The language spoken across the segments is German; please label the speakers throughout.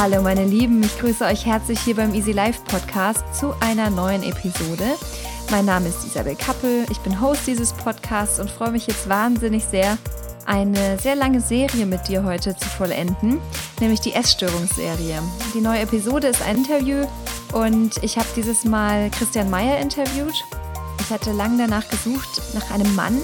Speaker 1: Hallo meine Lieben, ich grüße euch herzlich hier beim Easy Life Podcast zu einer neuen Episode. Mein Name ist Isabel Kappel, ich bin Host dieses Podcasts und freue mich jetzt wahnsinnig sehr, eine sehr lange Serie mit dir heute zu vollenden, nämlich die Essstörungsserie. Die neue Episode ist ein Interview und ich habe dieses Mal Christian Meyer interviewt. Ich hatte lange danach gesucht, nach einem Mann,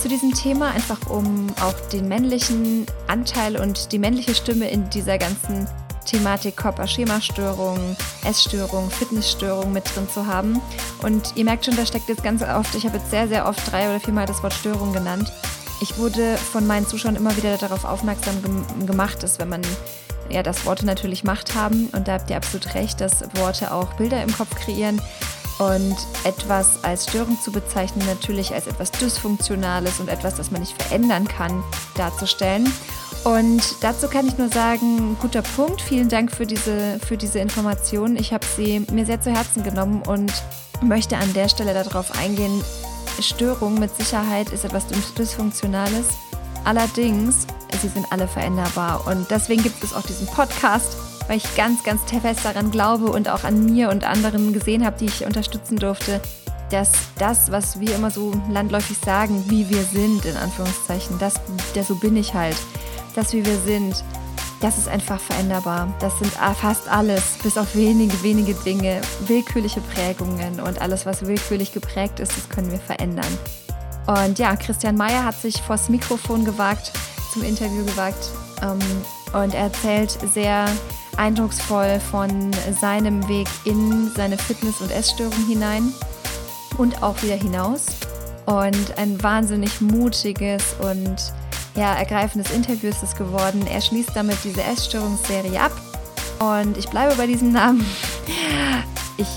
Speaker 1: zu diesem Thema, einfach um auch den männlichen Anteil und die männliche Stimme in dieser ganzen Thematik Körperschemastörung, Essstörung, Fitnessstörung mit drin zu haben. Und ihr merkt schon, da steckt jetzt ganz oft, ich habe jetzt sehr, sehr oft drei oder viermal das Wort Störung genannt. Ich wurde von meinen Zuschauern immer wieder darauf aufmerksam gemacht, dass wenn man ja, dass Worte natürlich Macht haben und da habt ihr absolut recht, dass Worte auch Bilder im Kopf kreieren und etwas als Störung zu bezeichnen, natürlich als etwas Dysfunktionales und etwas, das man nicht verändern kann, darzustellen. Und dazu kann ich nur sagen, guter Punkt. Vielen Dank für diese, für diese Information. Ich habe sie mir sehr zu Herzen genommen und möchte an der Stelle darauf eingehen. Störung mit Sicherheit ist etwas Dysfunktionales. Allerdings, sie sind alle veränderbar. Und deswegen gibt es auch diesen Podcast, weil ich ganz, ganz fest daran glaube und auch an mir und anderen gesehen habe, die ich unterstützen durfte, dass das, was wir immer so landläufig sagen, wie wir sind, in Anführungszeichen, das, das so bin ich halt das, wie wir sind, das ist einfach veränderbar. Das sind fast alles, bis auf wenige, wenige Dinge, willkürliche Prägungen und alles, was willkürlich geprägt ist, das können wir verändern. Und ja, Christian Mayer hat sich vors Mikrofon gewagt, zum Interview gewagt ähm, und er erzählt sehr eindrucksvoll von seinem Weg in seine Fitness- und Essstörung hinein und auch wieder hinaus. Und ein wahnsinnig mutiges und ja, ergreifendes Interview ist es geworden. Er schließt damit diese Essstörungsserie ab. Und ich bleibe bei diesem Namen. Ich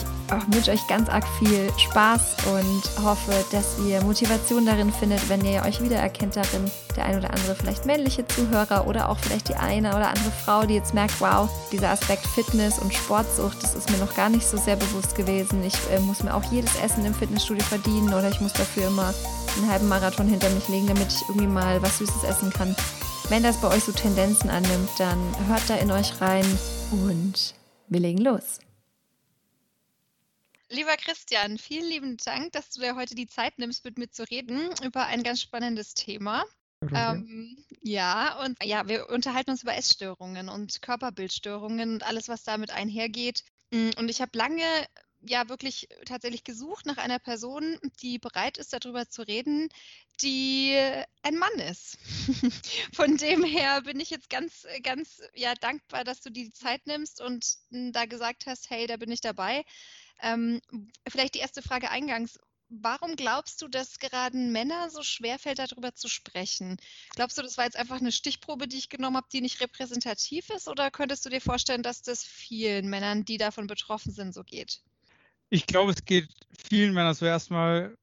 Speaker 1: wünsche euch ganz arg viel Spaß und hoffe, dass ihr Motivation darin findet, wenn ihr euch wiedererkennt darin. Der ein oder andere vielleicht männliche Zuhörer oder auch vielleicht die eine oder andere Frau, die jetzt merkt, wow, dieser Aspekt Fitness und Sportsucht, das ist mir noch gar nicht so sehr bewusst gewesen. Ich äh, muss mir auch jedes Essen im Fitnessstudio verdienen oder ich muss dafür immer einen halben Marathon hinter mich legen, damit ich irgendwie mal was Süßes essen kann. Wenn das bei euch so Tendenzen annimmt, dann hört da in euch rein und wir legen los.
Speaker 2: Lieber Christian, vielen lieben Dank, dass du dir heute die Zeit nimmst, mit mir zu reden über ein ganz spannendes Thema. Ähm, ja, und ja, wir unterhalten uns über Essstörungen und Körperbildstörungen und alles, was damit einhergeht. Mm, und ich habe lange ja wirklich tatsächlich gesucht nach einer Person, die bereit ist, darüber zu reden, die ein Mann ist. Von dem her bin ich jetzt ganz, ganz ja, dankbar, dass du dir die Zeit nimmst und mm, da gesagt hast, hey, da bin ich dabei. Ähm, vielleicht die erste Frage eingangs. Warum glaubst du, dass gerade Männer so schwer fällt, darüber zu sprechen? Glaubst du, das war jetzt einfach eine Stichprobe, die ich genommen habe, die nicht repräsentativ ist? Oder könntest du dir vorstellen, dass das vielen Männern, die davon betroffen sind, so geht?
Speaker 3: Ich glaube, es geht vielen Männern so erstmal.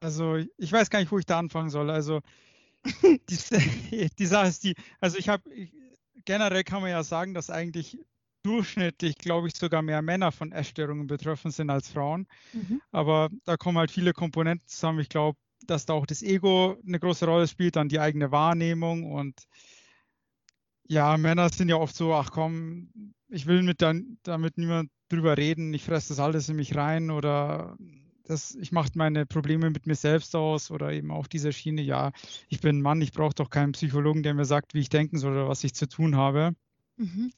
Speaker 3: Also, ich weiß gar nicht, wo ich da anfangen soll. Also, die, die Sache ist die, also ich habe, generell kann man ja sagen, dass eigentlich durchschnittlich, glaube ich, sogar mehr Männer von Essstörungen betroffen sind als Frauen. Mhm. Aber da kommen halt viele Komponenten zusammen. Ich glaube, dass da auch das Ego eine große Rolle spielt, dann die eigene Wahrnehmung und ja, Männer sind ja oft so, ach komm, ich will mit dann, damit niemand drüber reden, ich fresse das alles in mich rein oder das, ich mache meine Probleme mit mir selbst aus oder eben auch diese Schiene, ja, ich bin ein Mann, ich brauche doch keinen Psychologen, der mir sagt, wie ich denken soll oder was ich zu tun habe. Mhm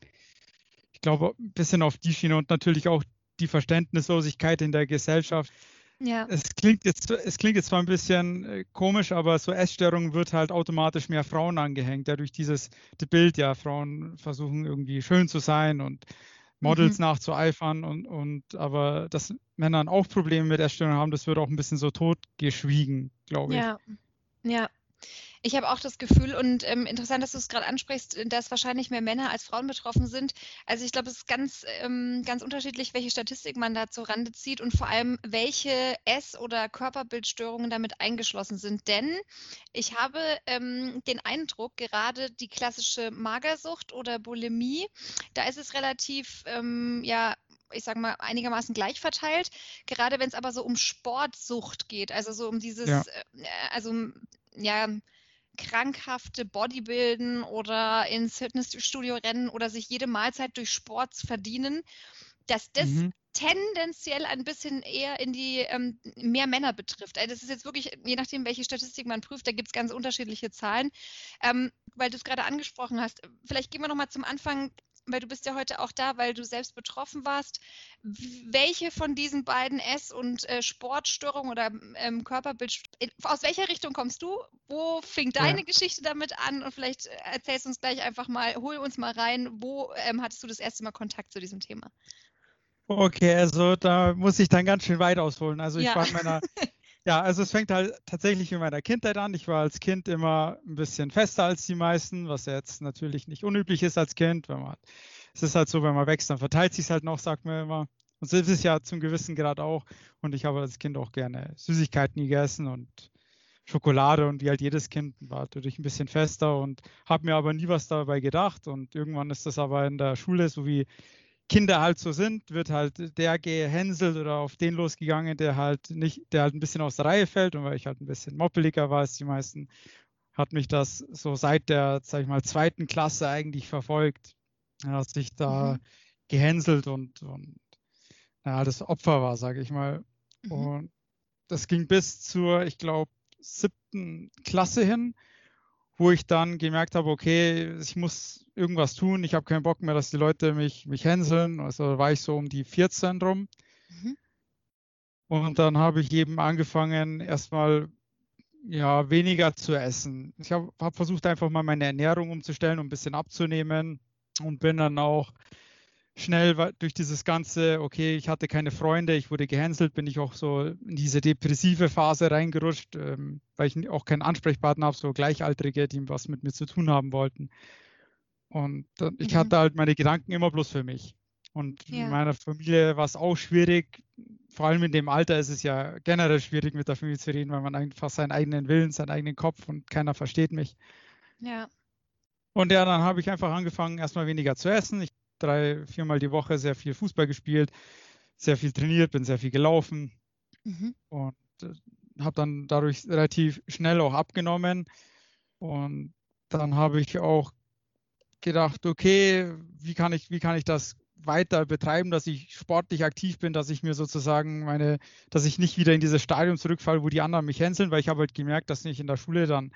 Speaker 3: ich glaube, ein bisschen auf die Schiene und natürlich auch die Verständnislosigkeit in der Gesellschaft. Ja. Es klingt jetzt, es klingt jetzt zwar ein bisschen äh, komisch, aber so Essstörungen wird halt automatisch mehr Frauen angehängt. Dadurch dieses Bild, ja, Frauen versuchen irgendwie schön zu sein und Models mhm. nachzueifern und, und aber dass Männer auch Probleme mit Essstörungen haben, das wird auch ein bisschen so totgeschwiegen, glaube ich.
Speaker 2: Ja, ja. Ich habe auch das Gefühl und ähm, interessant, dass du es gerade ansprichst, dass wahrscheinlich mehr Männer als Frauen betroffen sind. Also ich glaube, es ist ganz, ähm, ganz unterschiedlich, welche Statistik man da zur Rande zieht und vor allem, welche Ess- oder Körperbildstörungen damit eingeschlossen sind. Denn ich habe ähm, den Eindruck, gerade die klassische Magersucht oder Bulimie, da ist es relativ, ähm, ja, ich sage mal, einigermaßen gleich verteilt. Gerade wenn es aber so um Sportsucht geht, also so um dieses, ja. äh, also ja,
Speaker 1: krankhafte Bodybuilden oder ins Fitnessstudio rennen oder sich jede Mahlzeit durch Sport verdienen, dass das mhm. tendenziell ein bisschen eher in die ähm, mehr Männer betrifft. Also das ist jetzt wirklich, je nachdem, welche Statistik man prüft, da gibt es ganz unterschiedliche Zahlen. Ähm, weil du es gerade angesprochen hast, vielleicht gehen wir nochmal zum Anfang weil du bist ja heute auch da, weil du selbst betroffen warst. Welche von diesen beiden Ess- und äh, Sportstörungen oder ähm, Körperbild, aus welcher Richtung kommst du? Wo fing deine ja. Geschichte damit an? Und vielleicht äh, erzählst du uns gleich einfach mal, hol uns mal rein, wo ähm, hattest du das erste Mal Kontakt zu diesem Thema?
Speaker 3: Okay, also da muss ich dann ganz schön weit ausholen. Also ich ja. war in meiner Ja, also es fängt halt tatsächlich in meiner Kindheit an. Ich war als Kind immer ein bisschen fester als die meisten, was jetzt natürlich nicht unüblich ist als Kind. Wenn man, es ist halt so, wenn man wächst, dann verteilt sich es halt noch, sagt man immer. Und so ist es ja zum gewissen Grad auch. Und ich habe als Kind auch gerne Süßigkeiten gegessen und Schokolade und wie halt jedes Kind war natürlich ein bisschen fester und habe mir aber nie was dabei gedacht. Und irgendwann ist das aber in der Schule, so wie Kinder halt so sind, wird halt der gehänselt oder auf den losgegangen, der halt nicht, der halt ein bisschen aus der Reihe fällt und weil ich halt ein bisschen moppeliger war als die meisten, hat mich das so seit der, sag ich mal, zweiten Klasse eigentlich verfolgt, dass ich da mhm. gehänselt und, und ja, das Opfer war, sage ich mal. Mhm. Und das ging bis zur, ich glaube, siebten Klasse hin wo ich dann gemerkt habe, okay, ich muss irgendwas tun, ich habe keinen Bock mehr, dass die Leute mich, mich hänseln. Also war ich so um die 14 rum. Mhm. Und dann habe ich eben angefangen, erstmal ja, weniger zu essen. Ich habe hab versucht, einfach mal meine Ernährung umzustellen, um ein bisschen abzunehmen und bin dann auch schnell durch dieses ganze, okay, ich hatte keine Freunde, ich wurde gehänselt, bin ich auch so in diese depressive Phase reingerutscht, ähm, weil ich auch keinen Ansprechpartner habe, so Gleichaltrige, die was mit mir zu tun haben wollten. Und äh, ich mhm. hatte halt meine Gedanken immer bloß für mich. Und ja. in meiner Familie war es auch schwierig. Vor allem in dem Alter ist es ja generell schwierig, mit der Familie zu reden, weil man einfach seinen eigenen Willen, seinen eigenen Kopf und keiner versteht mich.
Speaker 1: Ja.
Speaker 3: Und ja, dann habe ich einfach angefangen, erstmal weniger zu essen. Ich drei, viermal die Woche sehr viel Fußball gespielt, sehr viel trainiert, bin sehr viel gelaufen mhm. und äh, habe dann dadurch relativ schnell auch abgenommen. Und dann habe ich auch gedacht, okay, wie kann ich, wie kann ich das weiter betreiben, dass ich sportlich aktiv bin, dass ich mir sozusagen meine, dass ich nicht wieder in dieses Stadium zurückfalle, wo die anderen mich hänseln, weil ich habe halt gemerkt, dass nicht in der Schule dann,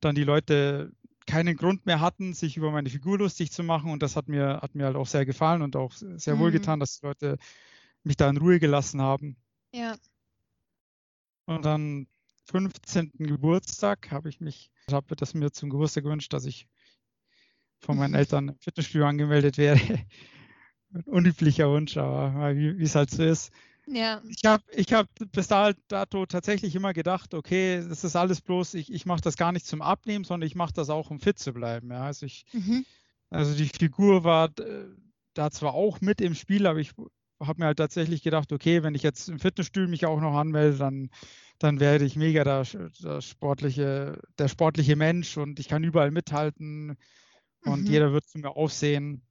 Speaker 3: dann die Leute keinen Grund mehr hatten, sich über meine Figur lustig zu machen. Und das hat mir, hat mir halt auch sehr gefallen und auch sehr mhm. wohl getan, dass die Leute mich da in Ruhe gelassen haben.
Speaker 1: Ja.
Speaker 3: Und dann 15. Geburtstag habe ich mich, habe das mir zum Geburtstag gewünscht, dass ich von meinen Eltern im Fitnessstudio angemeldet wäre. Unüblicher Wunsch, aber wie es halt so ist.
Speaker 1: Ja.
Speaker 3: Ich habe ich hab bis dato tatsächlich immer gedacht, okay, das ist alles bloß, ich, ich mache das gar nicht zum Abnehmen, sondern ich mache das auch, um fit zu bleiben. Ja. Also, ich, mhm. also die Figur war da zwar auch mit im Spiel, aber ich habe mir halt tatsächlich gedacht, okay, wenn ich jetzt im Fitnessstudio mich auch noch anmelde, dann, dann werde ich mega der, der, sportliche, der sportliche Mensch und ich kann überall mithalten und mhm. jeder wird zu mir aufsehen.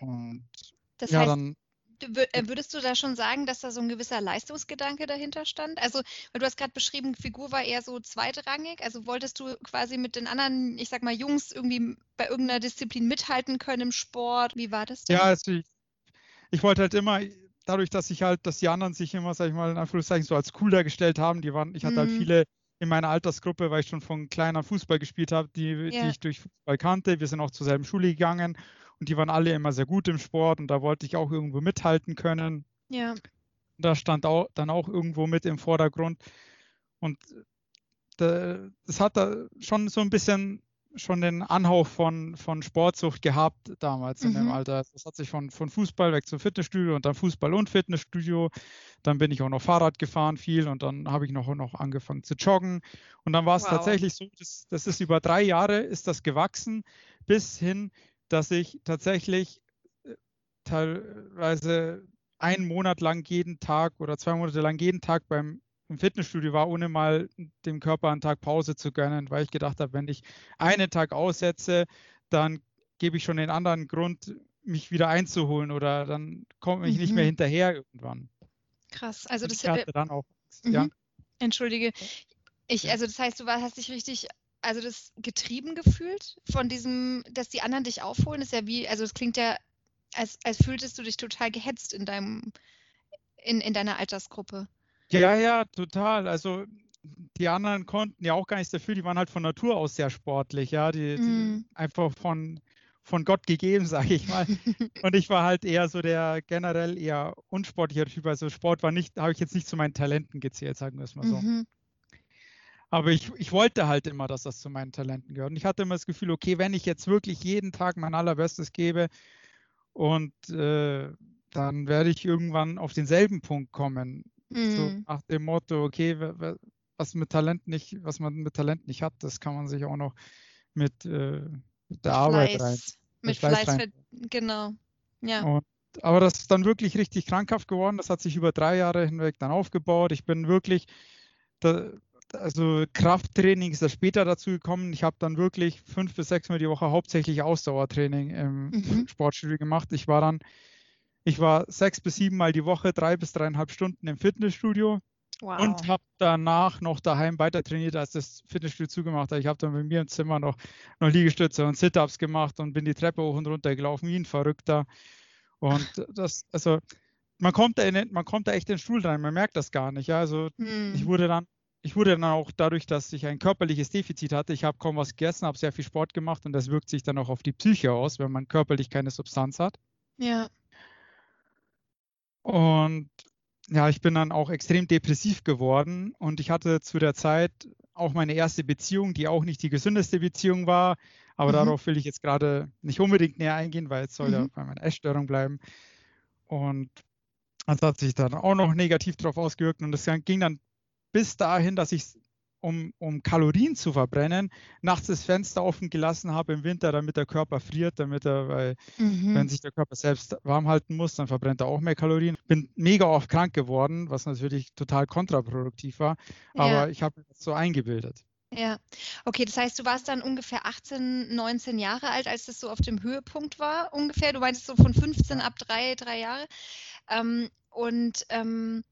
Speaker 3: Und
Speaker 1: das ja, heißt, dann äh, würdest du da schon sagen, dass da so ein gewisser Leistungsgedanke dahinter stand? Also, weil du hast gerade beschrieben, Figur war eher so zweitrangig. Also wolltest du quasi mit den anderen, ich sag mal, Jungs irgendwie bei irgendeiner Disziplin mithalten können im Sport? Wie war das
Speaker 3: denn? Ja, also ich, ich wollte halt immer, dadurch, dass ich halt, dass die anderen sich immer, sag ich mal, in Anführungszeichen so als cool dargestellt haben, die waren, ich hatte halt mhm. halt viele in meiner Altersgruppe, weil ich schon von kleiner Fußball gespielt habe, die, ja. die ich durch Fußball kannte. Wir sind auch zur selben Schule gegangen und die waren alle immer sehr gut im Sport und da wollte ich auch irgendwo mithalten können.
Speaker 1: Ja.
Speaker 3: Da stand auch, dann auch irgendwo mit im Vordergrund. Und das hat da schon so ein bisschen schon den Anhauch von, von Sportsucht gehabt damals mhm. in dem mhm. Alter. Das hat sich von, von Fußball weg zum Fitnessstudio und dann Fußball und Fitnessstudio. Dann bin ich auch noch Fahrrad gefahren viel und dann habe ich noch, noch angefangen zu joggen. Und dann war es wow. tatsächlich so, das, das ist über drei Jahre ist das gewachsen bis hin dass ich tatsächlich äh, teilweise einen Monat lang jeden Tag oder zwei Monate lang jeden Tag beim im Fitnessstudio war, ohne mal dem Körper einen Tag Pause zu gönnen, weil ich gedacht habe, wenn ich einen Tag aussetze, dann gebe ich schon den anderen Grund, mich wieder einzuholen oder dann komme ich mhm. nicht mehr mhm. hinterher irgendwann.
Speaker 1: Krass, also das
Speaker 3: ich hatte dann auch, mhm. ja.
Speaker 1: Entschuldige, Ich, also das heißt, du war, hast dich richtig, also das getrieben gefühlt von diesem, dass die anderen dich aufholen, ist ja wie, also es klingt ja, als, als fühltest du dich total gehetzt in deinem, in, in deiner Altersgruppe.
Speaker 3: Ja, ja, total. Also die anderen konnten ja auch gar nichts dafür, die waren halt von Natur aus sehr sportlich, ja, die, die
Speaker 1: Mhm.
Speaker 3: einfach von, von Gott gegeben, sage ich mal. Und ich war halt eher so der generell eher unsportlicher Typ. Also Sport war nicht, habe ich jetzt nicht zu meinen Talenten gezählt, sagen wir es mal so.
Speaker 1: Mhm.
Speaker 3: Aber ich, ich wollte halt immer, dass das zu meinen Talenten gehört. Und ich hatte immer das Gefühl, okay, wenn ich jetzt wirklich jeden Tag mein allerbestes gebe und äh, dann werde ich irgendwann auf denselben Punkt kommen. So
Speaker 1: Mhm.
Speaker 3: nach dem Motto, okay, wa- wa- was mit Talent nicht, was man mit Talent nicht hat, das kann man sich auch noch mit, äh, mit der Arbeit rein.
Speaker 1: Fleiß. Mit
Speaker 3: Fleiß
Speaker 1: Fleiß,
Speaker 3: rein.
Speaker 1: genau. Ja.
Speaker 3: Und, aber das ist dann wirklich richtig krankhaft geworden. Das hat sich über drei Jahre hinweg dann aufgebaut. Ich bin wirklich, da, also Krafttraining ist da später dazu gekommen. Ich habe dann wirklich fünf bis sechs Mal die Woche hauptsächlich Ausdauertraining im
Speaker 1: Mhm.
Speaker 3: Sportstudio gemacht. Ich war dann, ich war sechs bis sieben Mal die Woche, drei bis dreieinhalb Stunden im Fitnessstudio
Speaker 1: Wow.
Speaker 3: und habe danach noch daheim weiter trainiert, als das Fitnessstudio zugemacht hat. Ich habe dann bei mir im Zimmer noch, noch Liegestütze und Sit-ups gemacht und bin die Treppe hoch und runter gelaufen wie ein Verrückter. Und das, also man kommt da in, man kommt da echt in den Stuhl rein, man merkt das gar nicht. Ja, also ich
Speaker 1: Mhm.
Speaker 3: wurde dann, ich wurde dann auch dadurch, dass ich ein körperliches Defizit hatte, ich habe kaum was gegessen, habe sehr viel Sport gemacht und das wirkt sich dann auch auf die Psyche aus, wenn man körperlich keine Substanz hat.
Speaker 1: Ja.
Speaker 3: Und ja, ich bin dann auch extrem depressiv geworden und ich hatte zu der Zeit auch meine erste Beziehung, die auch nicht die gesündeste Beziehung war, aber
Speaker 1: Mhm.
Speaker 3: darauf will ich jetzt gerade nicht unbedingt näher eingehen, weil es soll ja
Speaker 1: Mhm.
Speaker 3: bei meiner Essstörung bleiben. Und das hat sich dann auch noch negativ darauf ausgewirkt und es ging dann bis dahin, dass ich, um, um Kalorien zu verbrennen, nachts das Fenster offen gelassen habe im Winter, damit der Körper friert, damit er, weil
Speaker 1: Mhm.
Speaker 3: wenn sich der Körper selbst warm halten muss, dann verbrennt er auch mehr Kalorien. Bin mega oft krank geworden, was natürlich total kontraproduktiv war, aber
Speaker 1: Ja.
Speaker 3: ich habe das so eingebildet.
Speaker 1: Ja, okay, das heißt, du warst dann ungefähr 18, 19 Jahre alt, als das so auf dem Höhepunkt war, ungefähr. Du meintest so von 15 ab drei, drei Jahre. Ähm, und ähm,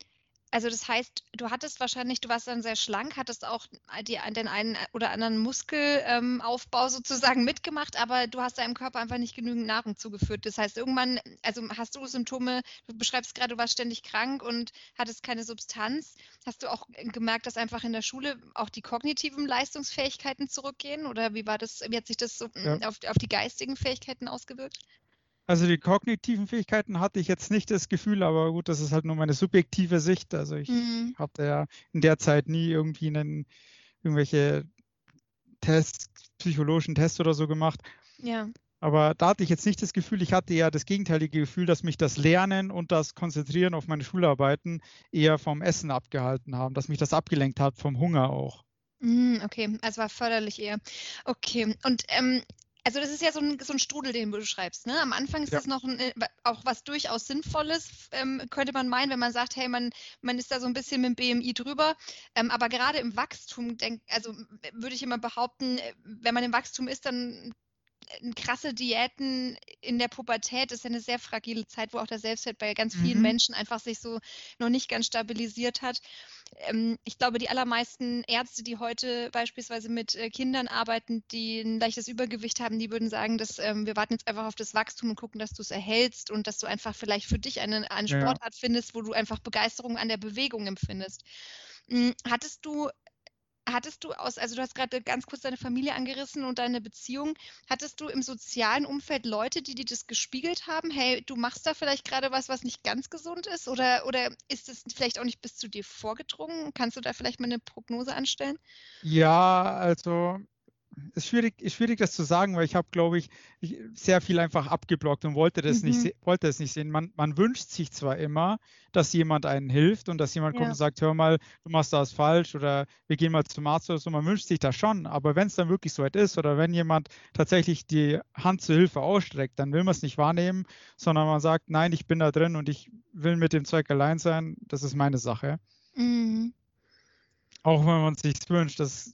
Speaker 1: also das heißt, du hattest wahrscheinlich, du warst dann sehr schlank, hattest auch die, den einen oder anderen Muskelaufbau ähm, sozusagen mitgemacht, aber du hast deinem Körper einfach nicht genügend Nahrung zugeführt. Das heißt, irgendwann, also hast du Symptome, du beschreibst gerade, du warst ständig krank und hattest keine Substanz. Hast du auch gemerkt, dass einfach in der Schule auch die kognitiven Leistungsfähigkeiten zurückgehen? Oder wie war das, wie hat sich das so
Speaker 3: Ja.
Speaker 1: auf, auf die geistigen Fähigkeiten ausgewirkt?
Speaker 3: Also die kognitiven Fähigkeiten hatte ich jetzt nicht das Gefühl, aber gut, das ist halt nur meine subjektive Sicht. Also ich
Speaker 1: Mhm.
Speaker 3: hatte ja in der Zeit nie irgendwie einen, irgendwelche Tests, psychologischen Tests oder so gemacht.
Speaker 1: Ja.
Speaker 3: Aber da hatte ich jetzt nicht das Gefühl, ich hatte eher das gegenteilige Gefühl, dass mich das Lernen und das Konzentrieren auf meine Schularbeiten eher vom Essen abgehalten haben, dass mich das abgelenkt hat vom Hunger auch.
Speaker 1: Mhm, okay, also war förderlich eher. Okay, und ähm, also das ist ja so ein, so ein Strudel, den du beschreibst. Ne? Am Anfang ist
Speaker 3: Ja.
Speaker 1: das noch ein, äh, auch was durchaus Sinnvolles, ähm, könnte man meinen, wenn man sagt, hey, man, man ist da so ein bisschen mit dem BMI drüber. Ähm, aber gerade im Wachstum, denk, also würde ich immer behaupten, äh, wenn man im Wachstum ist, dann krasse Diäten in der Pubertät ist ja eine sehr fragile Zeit, wo auch der Selbstwert bei ganz vielen
Speaker 3: Mhm.
Speaker 1: Menschen einfach sich so noch nicht ganz stabilisiert hat. Ähm, ich glaube, die allermeisten Ärzte, die heute beispielsweise mit äh, Kindern arbeiten, die ein leichtes Übergewicht haben, die würden sagen, dass ähm, wir warten jetzt einfach auf das Wachstum und gucken, dass du es erhältst und dass du einfach vielleicht für dich eine, eine
Speaker 3: Ja.
Speaker 1: Sportart findest, wo du einfach Begeisterung an der Bewegung empfindest. Mm, Hattest du Hattest du aus, also du hast gerade ganz kurz deine Familie angerissen und deine Beziehung. Hattest du im sozialen Umfeld Leute, die dir das gespiegelt haben? Hey, du machst da vielleicht gerade was, was nicht ganz gesund ist? Oder, oder ist es vielleicht auch nicht bis zu dir vorgedrungen? Kannst du da vielleicht mal eine Prognose anstellen?
Speaker 3: Ja, also ist schwierig, ist schwierig, das zu sagen, weil ich habe, glaube ich, ich, sehr viel einfach abgeblockt und wollte das nicht,
Speaker 1: Mhm.
Speaker 3: se- wollte es nicht sehen. Man, man wünscht sich zwar immer, dass jemand einen hilft und dass jemand kommt
Speaker 1: Ja.
Speaker 3: und sagt, hör mal, du machst das falsch oder wir gehen mal zum Arzt oder so. Man wünscht sich das schon, aber wenn es dann wirklich so weit ist oder wenn jemand tatsächlich die Hand zur Hilfe ausstreckt, dann will man es nicht wahrnehmen, sondern man sagt, nein, ich bin da drin und ich will mit dem Zeug allein sein. Das ist meine Sache.
Speaker 1: Mhm.
Speaker 3: Auch wenn man es sich wünscht, das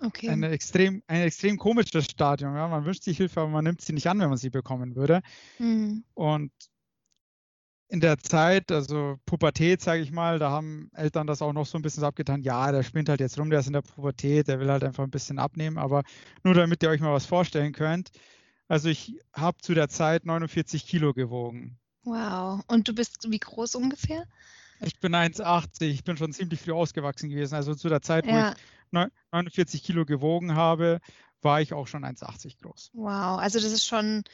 Speaker 1: Okay.
Speaker 3: ein extrem, ein extrem komisches Stadium. Ja? Man wünscht sich Hilfe, aber man nimmt sie nicht an, wenn man sie bekommen würde.
Speaker 1: Mhm.
Speaker 3: Und in der Zeit, also Pubertät, sage ich mal, da haben Eltern das auch noch so ein bisschen so abgetan. Ja, der spinnt halt jetzt rum, der ist in der Pubertät, der will halt einfach ein bisschen abnehmen. Aber nur damit ihr euch mal was vorstellen könnt. Also ich habe zu der Zeit 49 Kilo gewogen.
Speaker 1: Wow. Und du bist wie groß ungefähr?
Speaker 3: Ich bin 1,80. Ich bin schon ziemlich früh ausgewachsen gewesen. Also zu der Zeit, ja. wo ich 49 Kilo gewogen habe, war ich auch schon 1,80 groß.
Speaker 1: Wow. Also das ist schon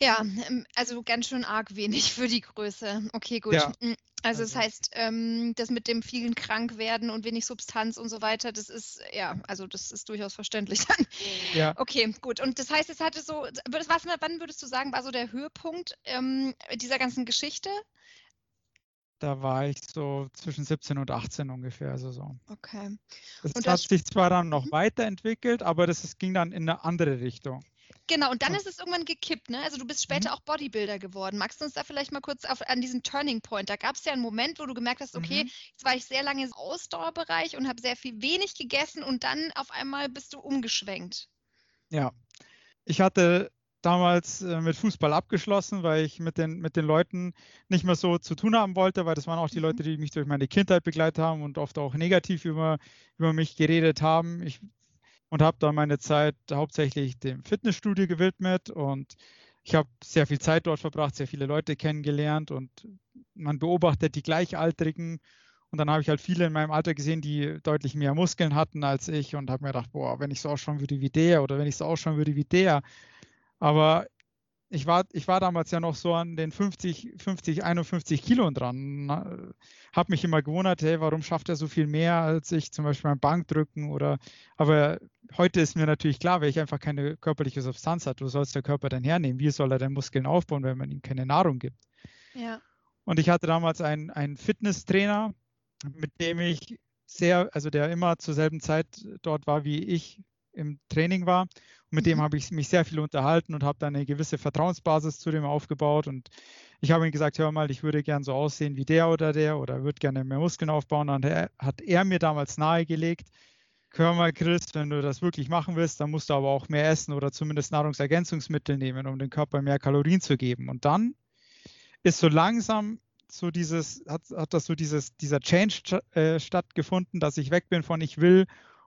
Speaker 1: ja, ähm, also ganz schön arg wenig für die Größe. Okay, gut. Ja. Hm, also das heißt, ähm, das mit dem vielen Krankwerden und wenig Substanz und so weiter, das ist, ja, also das ist durchaus verständlich dann. Ja. Okay, gut. Und das heißt, es hatte so, was, wann würdest du sagen, war so der Höhepunkt ähm, dieser ganzen Geschichte?
Speaker 3: Da war ich so zwischen 17 und 18 ungefähr, also so.
Speaker 1: Okay.
Speaker 3: Das und hat das, sich zwar dann noch mhm. weiterentwickelt, aber das, das ging dann in eine andere Richtung.
Speaker 1: Genau, und dann ist es irgendwann gekippt, ne? Also du bist später mhm. auch Bodybuilder geworden. Magst du uns da vielleicht mal kurz auf, an diesen Turning Point? Da gab es ja einen Moment, wo du gemerkt hast, okay, mhm. jetzt war ich sehr lange im Ausdauerbereich und habe sehr viel wenig gegessen und dann auf einmal bist du umgeschwenkt.
Speaker 3: Ja, ich hatte damals äh, mit Fußball abgeschlossen, weil ich mit den, mit den Leuten nicht mehr so zu tun haben wollte, weil das waren auch die mhm. Leute, die mich durch meine Kindheit begleitet haben und oft auch negativ über, über mich geredet haben. Ich und habe da meine Zeit hauptsächlich dem Fitnessstudio gewidmet und ich habe sehr viel Zeit dort verbracht, sehr viele Leute kennengelernt und man beobachtet die Gleichaltrigen und dann habe ich halt viele in meinem Alter gesehen, die deutlich mehr Muskeln hatten als ich und habe mir gedacht, boah, wenn ich so ausschauen würde wie der oder wenn ich so ausschauen würde wie der. Aber ich war, ich war damals ja noch so an den 50, 50, 51 Kilo dran. Habe mich immer gewundert, hey, warum schafft er so viel mehr als ich zum Beispiel beim Bankdrücken oder, aber heute ist mir natürlich klar, weil ich einfach keine körperliche Substanz hat, wo soll es der Körper denn hernehmen? Wie soll er denn Muskeln aufbauen, wenn man ihm keine Nahrung gibt?
Speaker 1: Ja.
Speaker 3: Und ich hatte damals einen, einen Fitnesstrainer, mit dem ich sehr, also der immer zur selben Zeit dort war, wie ich im Training war. Mit mhm. dem habe ich mich sehr viel unterhalten und habe dann eine gewisse Vertrauensbasis zu dem aufgebaut. Und ich habe ihm gesagt, hör mal, ich würde gern so aussehen wie der oder der oder würde gerne mehr Muskeln aufbauen. Und dann hat er mir damals nahegelegt, hör mal, Chris, wenn du das wirklich machen willst, dann musst du aber auch mehr essen oder zumindest Nahrungsergänzungsmittel nehmen, um dem Körper mehr Kalorien zu geben. Und dann ist so langsam so dieses, hat, hat das so dieses, dieser Change äh, stattgefunden, dass ich weg bin von ich will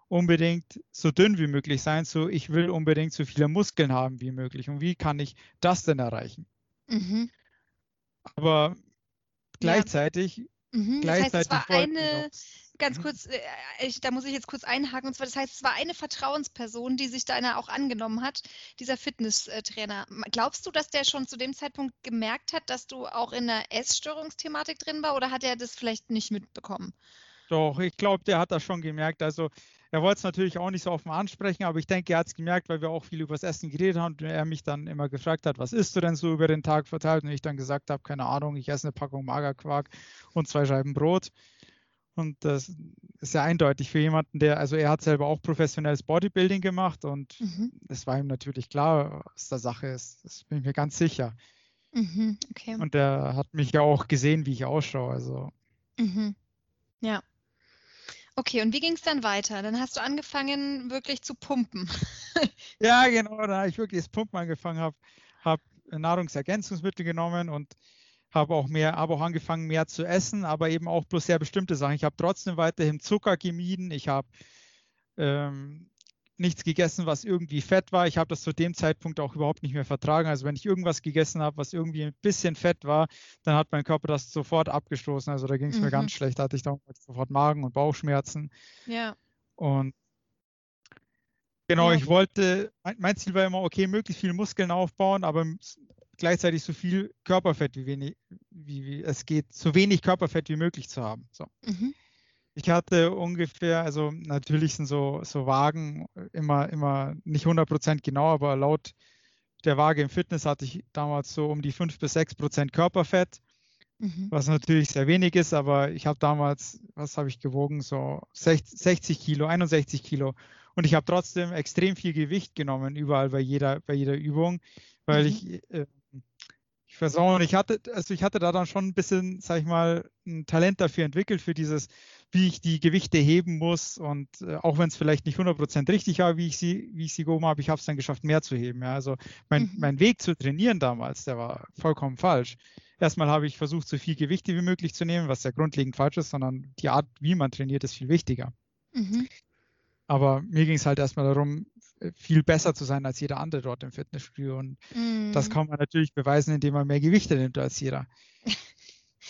Speaker 3: unbedingt so dünn wie möglich sein, so ich will unbedingt so viele Muskeln haben wie möglich. Und wie kann ich das denn erreichen? Mhm. Aber gleichzeitig,
Speaker 1: ja. mhm. gleichzeitig das heißt, es war eine, ganz mhm. kurz, äh, ich, da muss ich jetzt kurz einhaken, und zwar, das heißt, es war eine Vertrauensperson, die sich deiner auch angenommen hat, dieser Fitnesstrainer. Glaubst du, dass der schon zu dem Zeitpunkt gemerkt hat, dass du auch in der Essstörungsthematik drin war oder hat er das vielleicht nicht mitbekommen?
Speaker 3: Doch, ich glaube, der hat das schon gemerkt. Also er wollte es natürlich auch nicht so offen ansprechen, aber ich denke, er hat es gemerkt, weil wir auch viel über das Essen geredet haben und er mich dann immer gefragt hat, was isst du denn so über den Tag verteilt? Und ich dann gesagt habe, keine Ahnung, ich esse eine Packung Magerquark und zwei Scheiben Brot. Und das ist ja eindeutig für jemanden, der, also er hat selber auch professionelles Bodybuilding gemacht und mhm. es war ihm natürlich klar, was der Sache ist. Das bin ich mir ganz sicher. Mhm, okay. Und er hat mich ja auch gesehen, wie ich ausschaue. Also.
Speaker 1: Mhm. Ja. Okay, und wie ging es dann weiter? Dann hast du angefangen, wirklich zu pumpen.
Speaker 3: ja, genau, da habe ich wirklich das Pumpen angefangen, habe hab Nahrungsergänzungsmittel genommen und habe auch mehr, habe auch angefangen, mehr zu essen, aber eben auch bloß sehr bestimmte Sachen. Ich habe trotzdem weiterhin Zucker gemieden. Ich habe ähm, nichts gegessen, was irgendwie fett war. Ich habe das zu dem Zeitpunkt auch überhaupt nicht mehr vertragen. Also wenn ich irgendwas gegessen habe, was irgendwie ein bisschen fett war, dann hat mein Körper das sofort abgestoßen. Also da ging es mhm. mir ganz schlecht. Da hatte ich dann sofort Magen- und Bauchschmerzen.
Speaker 1: Ja.
Speaker 3: Und genau, ja. ich wollte, mein Ziel war immer, okay, möglichst viele Muskeln aufbauen, aber gleichzeitig so viel Körperfett wie, wenig, wie, wie es geht, so wenig Körperfett wie möglich zu haben. So. Mhm. Ich hatte ungefähr, also natürlich sind so, so Wagen immer, immer nicht 100% genau, aber laut der Waage im Fitness hatte ich damals so um die 5 bis 6% Körperfett, mhm. was natürlich sehr wenig ist, aber ich habe damals, was habe ich gewogen, so 60, 60 Kilo, 61 Kilo. Und ich habe trotzdem extrem viel Gewicht genommen, überall bei jeder, bei jeder Übung, weil mhm. ich äh, ich weiß auch nicht, ich hatte, also ich hatte da dann schon ein bisschen, sag ich mal, ein Talent dafür entwickelt, für dieses wie ich die Gewichte heben muss. Und äh, auch wenn es vielleicht nicht 100% richtig war, wie ich sie, wie ich sie gehoben habe, ich habe es dann geschafft, mehr zu heben. Ja. Also mein, mhm. mein Weg zu trainieren damals, der war vollkommen falsch. Erstmal habe ich versucht, so viel Gewichte wie möglich zu nehmen, was ja grundlegend falsch ist, sondern die Art, wie man trainiert, ist viel wichtiger. Mhm. Aber mir ging es halt erstmal darum, äh, viel besser zu sein als jeder andere dort im Fitnessstudio. Und mm. das kann man natürlich beweisen, indem man mehr Gewichte nimmt als jeder.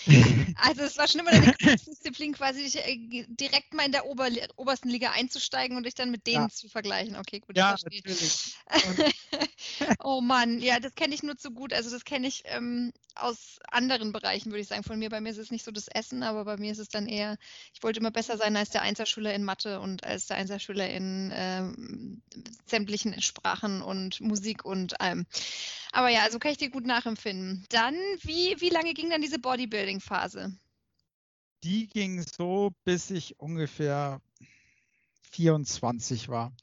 Speaker 1: Also es war schon immer eine Disziplin, quasi äh, direkt mal in der Ober obersten Liga einzusteigen und dich dann mit denen ja. zu vergleichen. Okay, gut,
Speaker 3: ja, natürlich.
Speaker 1: oh Mann, ja, das kenne ich nur zu gut. Also das kenne ich ähm, aus anderen Bereichen, würde ich sagen. Von mir, bei mir ist es nicht so das Essen, aber bei mir ist es dann eher, ich wollte immer besser sein als der Einserschüler in Mathe und als der Einserschüler in ähm, sämtlichen Sprachen und Musik und allem. Aber ja, also kann ich dir gut nachempfinden. Dann, wie, wie lange ging dann diese Bodybuilding-Phase?
Speaker 3: Die ging so, bis ich ungefähr 24 war.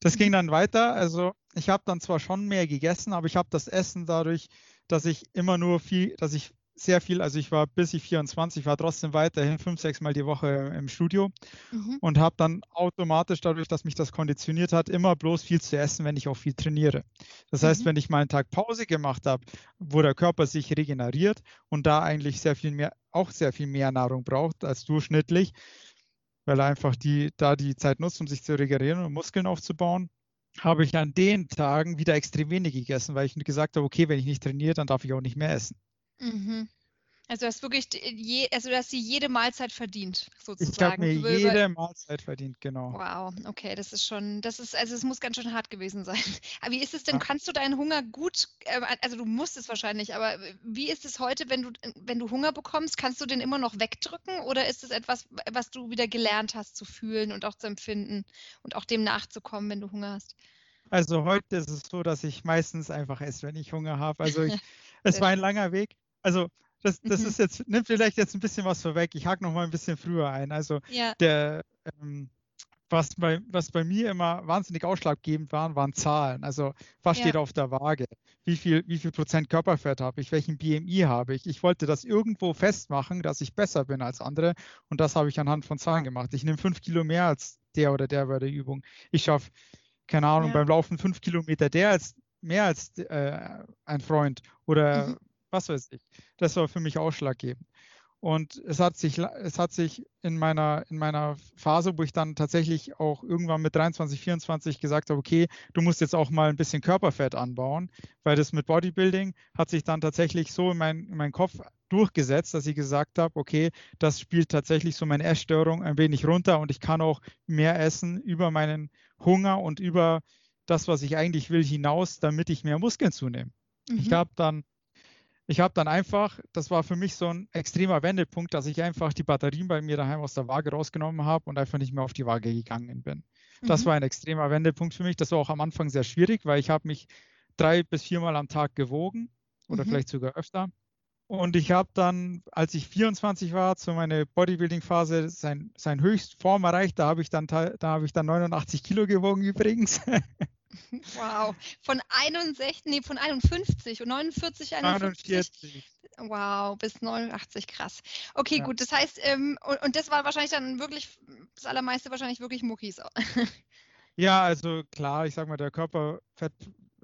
Speaker 3: Das ging dann weiter. Also ich habe dann zwar schon mehr gegessen, aber ich habe das Essen dadurch, dass ich immer nur viel, dass ich sehr viel, also ich war bis ich 24, war trotzdem weiterhin fünf, sechs Mal die Woche im Studio mhm. und habe dann automatisch dadurch, dass mich das konditioniert hat, immer bloß viel zu essen, wenn ich auch viel trainiere. Das heißt, mhm. wenn ich mal einen Tag Pause gemacht habe, wo der Körper sich regeneriert und da eigentlich sehr viel mehr, auch sehr viel mehr Nahrung braucht als durchschnittlich, weil er einfach die, da die Zeit nutzt, um sich zu regenerieren und Muskeln aufzubauen, habe ich an den Tagen wieder extrem wenig gegessen, weil ich gesagt habe, okay, wenn ich nicht trainiere, dann darf ich auch nicht mehr essen.
Speaker 1: Mhm. Also du hast wirklich je, also du hast sie jede Mahlzeit verdient, sozusagen.
Speaker 3: Ich habe mir jede Mahlzeit verdient, genau.
Speaker 1: Wow, okay, das ist schon, das ist, also es muss ganz schön hart gewesen sein. Aber wie ist es denn, ja. kannst du deinen Hunger gut, äh, also du musst es wahrscheinlich, aber wie ist es heute, wenn du, wenn du Hunger bekommst, kannst du den immer noch wegdrücken oder ist es etwas, was du wieder gelernt hast zu fühlen und auch zu empfinden und auch dem nachzukommen, wenn du Hunger hast?
Speaker 3: Also heute ist es so, dass ich meistens einfach esse, wenn ich Hunger habe. Also ich, es war ein langer Weg. Also das, das mhm. ist jetzt, nimmt vielleicht jetzt ein bisschen was vorweg. Ich hake noch mal ein bisschen früher ein. Also ja. der, ähm, was bei, was bei mir immer wahnsinnig ausschlaggebend waren, waren Zahlen. Also was ja. steht auf der Waage? Wie viel, wie viel Prozent Körperfett habe ich? Welchen BMI habe ich? Ich wollte das irgendwo festmachen, dass ich besser bin als andere. Und das habe ich anhand von Zahlen gemacht. Ich nehme fünf Kilo mehr als der oder der bei der Übung. Ich schaffe, keine Ahnung, ja. beim Laufen fünf Kilometer der als mehr als äh, ein Freund oder mhm was weiß ich. Das war für mich ausschlaggebend. Und es hat sich, es hat sich in meiner, in meiner Phase, wo ich dann tatsächlich auch irgendwann mit 23, 24 gesagt habe, okay, du musst jetzt auch mal ein bisschen Körperfett anbauen, weil das mit Bodybuilding hat sich dann tatsächlich so in, mein, in meinen Kopf durchgesetzt, dass ich gesagt habe, okay, das spielt tatsächlich so meine Essstörung ein wenig runter und ich kann auch mehr essen über meinen Hunger und über das, was ich eigentlich will, hinaus, damit ich mehr Muskeln zunehme. Mhm. Ich habe dann ich habe dann einfach, das war für mich so ein extremer Wendepunkt, dass ich einfach die Batterien bei mir daheim aus der Waage rausgenommen habe und einfach nicht mehr auf die Waage gegangen bin. Das mhm. war ein extremer Wendepunkt für mich. Das war auch am Anfang sehr schwierig, weil ich habe mich drei bis viermal am Tag gewogen oder mhm. vielleicht sogar öfter. Und ich habe dann, als ich 24 war, zu meiner Bodybuilding-Phase sein, sein Höchstform erreicht. Da habe ich dann, da habe ich dann 89 Kilo gewogen übrigens.
Speaker 1: Wow. Von 61, nee, von 51 und 49, 51. 41. Wow, bis 89, krass. Okay, ja. gut, das heißt, ähm, und, und, das war wahrscheinlich dann wirklich, das allermeiste wahrscheinlich wirklich Muckis.
Speaker 3: ja, also klar, ich sag mal, der Körperfett,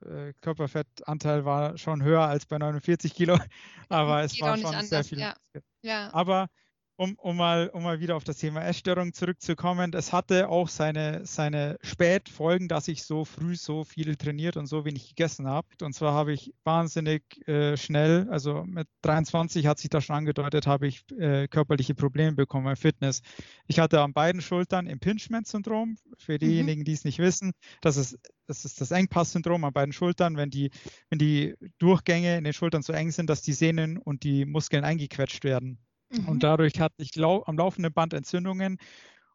Speaker 3: äh, Körperfettanteil war schon höher als bei 49 Kilo, aber es war schon anders, sehr viel. Ja. ja. Aber um, um, mal, um mal wieder auf das Thema Essstörung zurückzukommen, es hatte auch seine, seine Spätfolgen, dass ich so früh so viel trainiert und so wenig gegessen habe. Und zwar habe ich wahnsinnig äh, schnell, also mit 23 hat sich das schon angedeutet, habe ich äh, körperliche Probleme bekommen bei Fitness. Ich hatte an beiden Schultern Impingement-Syndrom. Für mhm. diejenigen, mhm. die es nicht wissen, das ist das ist das Engpass-Syndrom an beiden Schultern, wenn die, wenn die Durchgänge in den Schultern so eng sind, dass die Sehnen und die Muskeln eingequetscht werden. Mhm. Und dadurch hatte ich am laufenden Band Entzündungen.